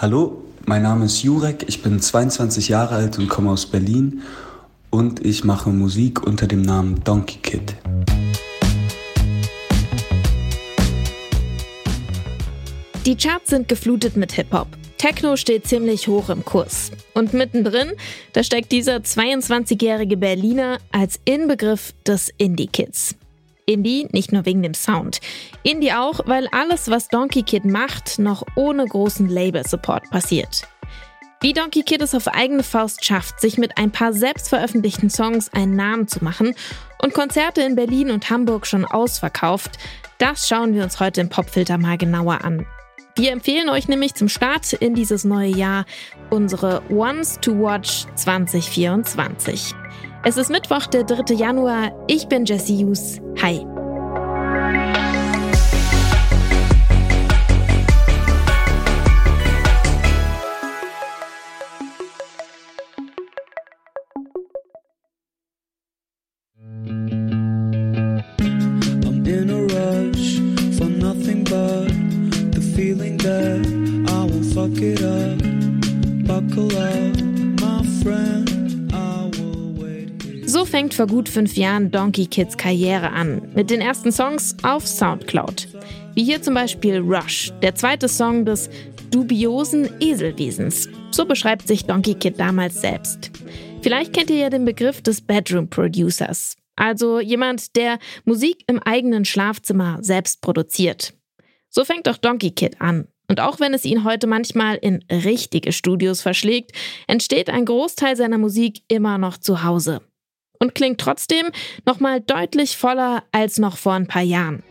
Hallo, mein Name ist Jurek, ich bin 22 Jahre alt und komme aus Berlin und ich mache Musik unter dem Namen Donkey Kid. Die Charts sind geflutet mit Hip-Hop. Techno steht ziemlich hoch im Kurs. Und mittendrin, da steckt dieser 22-jährige Berliner als Inbegriff des Indie-Kids. Indie nicht nur wegen dem Sound. Indie auch, weil alles, was Donkey Kid macht, noch ohne großen Label-Support passiert. Wie Donkey Kid es auf eigene Faust schafft, sich mit ein paar selbstveröffentlichten Songs einen Namen zu machen und Konzerte in Berlin und Hamburg schon ausverkauft, das schauen wir uns heute im Popfilter mal genauer an. Wir empfehlen euch nämlich zum Start in dieses neue Jahr unsere Ones to Watch 2024. Es ist Mittwoch, der 3. Januar. Ich bin Jessie Hughes. Hi. Fängt vor gut fünf Jahren Donkey Kids Karriere an, mit den ersten Songs auf Soundcloud. Wie hier zum Beispiel Rush, der zweite Song des dubiosen Eselwesens. So beschreibt sich Donkey Kid damals selbst. Vielleicht kennt ihr ja den Begriff des Bedroom Producers, also jemand, der Musik im eigenen Schlafzimmer selbst produziert. So fängt auch Donkey Kid an. Und auch wenn es ihn heute manchmal in richtige Studios verschlägt, entsteht ein Großteil seiner Musik immer noch zu Hause und klingt trotzdem nochmal deutlich voller als noch vor ein paar Jahren.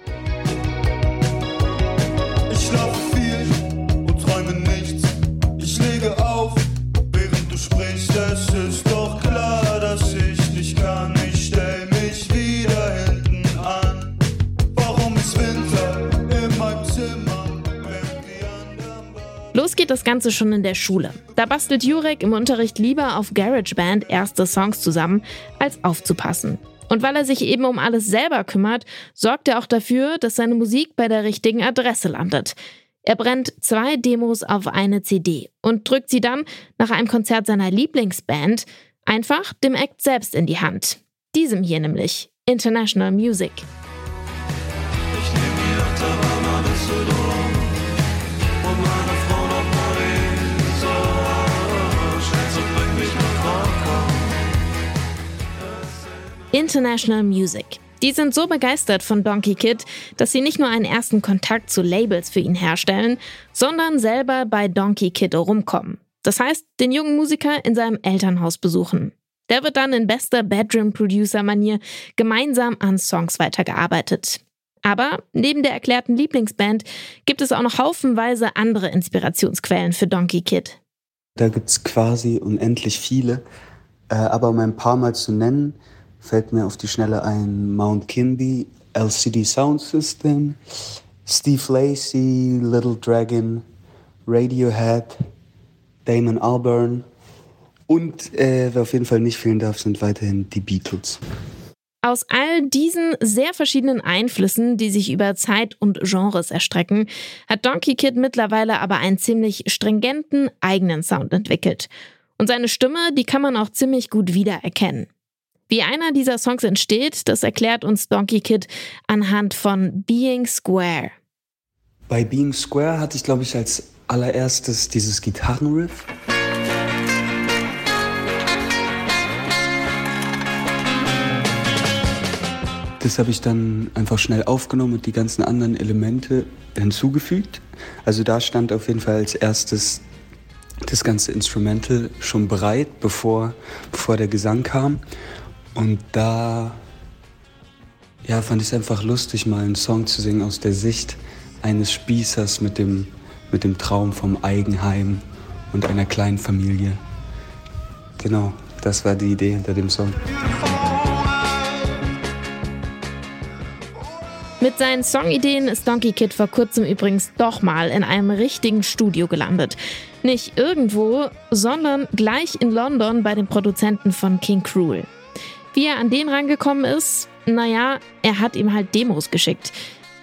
Los geht das Ganze schon in der Schule. Da bastelt Jurek im Unterricht lieber auf GarageBand erste Songs zusammen, als aufzupassen. Und weil er sich eben um alles selber kümmert, sorgt er auch dafür, dass seine Musik bei der richtigen Adresse landet. Er brennt zwei Demos auf eine CD und drückt sie dann nach einem Konzert seiner Lieblingsband einfach dem Act selbst in die Hand. Diesem hier nämlich, International Music. International Music. Die sind so begeistert von Donkey Kid, dass sie nicht nur einen ersten Kontakt zu Labels für ihn herstellen, sondern selber bei Donkey Kid rumkommen. Das heißt, den jungen Musiker in seinem Elternhaus besuchen. Der wird dann in bester Bedroom-Producer-Manier gemeinsam an Songs weitergearbeitet. Aber neben der erklärten Lieblingsband gibt es auch noch haufenweise andere Inspirationsquellen für Donkey Kid. Da gibt es quasi unendlich viele, äh, aber um ein paar Mal zu nennen, fällt mir auf die Schnelle ein Mount Kinby, LCD Sound System, Steve Lacey, Little Dragon, Radiohead, Damon Albarn und äh, wer auf jeden Fall nicht fehlen darf, sind weiterhin die Beatles. Aus all diesen sehr verschiedenen Einflüssen, die sich über Zeit und Genres erstrecken, hat Donkey Kid mittlerweile aber einen ziemlich stringenten eigenen Sound entwickelt. Und seine Stimme, die kann man auch ziemlich gut wiedererkennen. Wie einer dieser Songs entsteht, das erklärt uns Donkey Kid anhand von Being Square. Bei Being Square hatte ich, glaube ich, als allererstes dieses Gitarrenriff. Das habe ich dann einfach schnell aufgenommen und die ganzen anderen Elemente hinzugefügt. Also da stand auf jeden Fall als erstes das ganze Instrumental schon bereit, bevor, bevor der Gesang kam. Und da ja, fand ich es einfach lustig, mal einen Song zu singen aus der Sicht eines Spießers mit dem, mit dem Traum vom Eigenheim und einer kleinen Familie. Genau, das war die Idee hinter dem Song. Mit seinen Songideen ist Donkey Kid vor kurzem übrigens doch mal in einem richtigen Studio gelandet. Nicht irgendwo, sondern gleich in London bei den Produzenten von King Cruel. Wie er an den rangekommen ist, naja, er hat ihm halt Demos geschickt.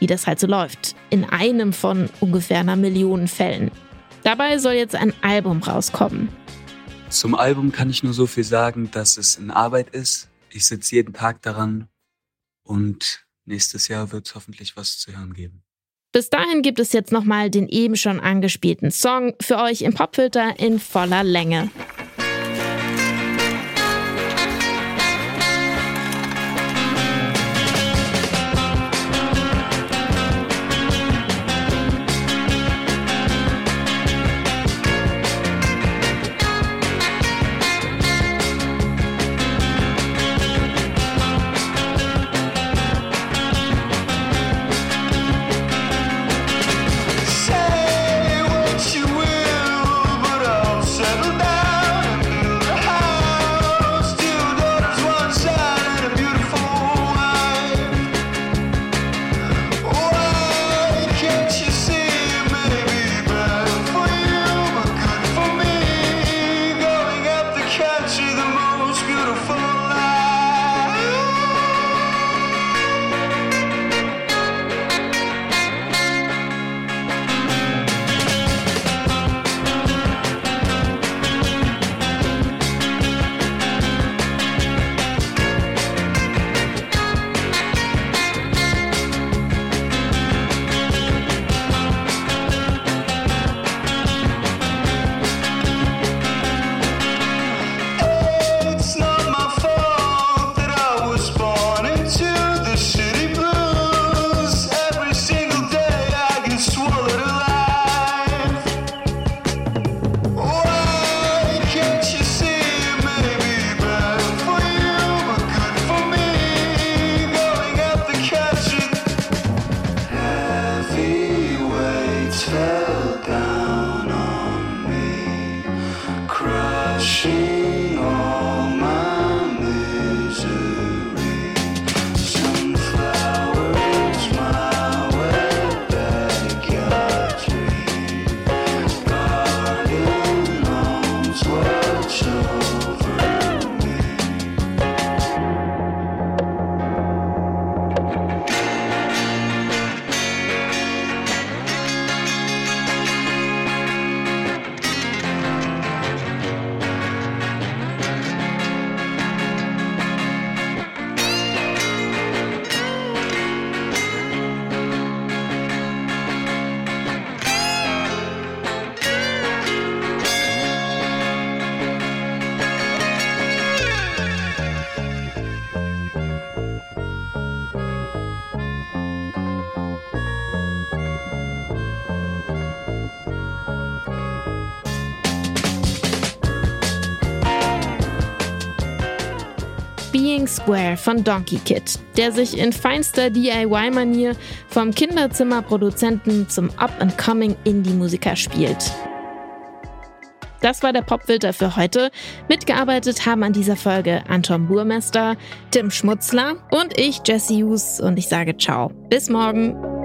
Wie das halt so läuft. In einem von ungefähr einer Million Fällen. Dabei soll jetzt ein Album rauskommen. Zum Album kann ich nur so viel sagen, dass es in Arbeit ist. Ich sitze jeden Tag daran und nächstes Jahr wird es hoffentlich was zu hören geben. Bis dahin gibt es jetzt nochmal den eben schon angespielten Song für euch im Popfilter in voller Länge. she Being Square von Donkey Kid, der sich in feinster DIY-Manier vom Kinderzimmerproduzenten zum Up-and-Coming Indie-Musiker spielt. Das war der Popfilter für heute. Mitgearbeitet haben an dieser Folge Anton Burmester, Tim Schmutzler und ich, Jesse Hughes. Und ich sage ciao. Bis morgen.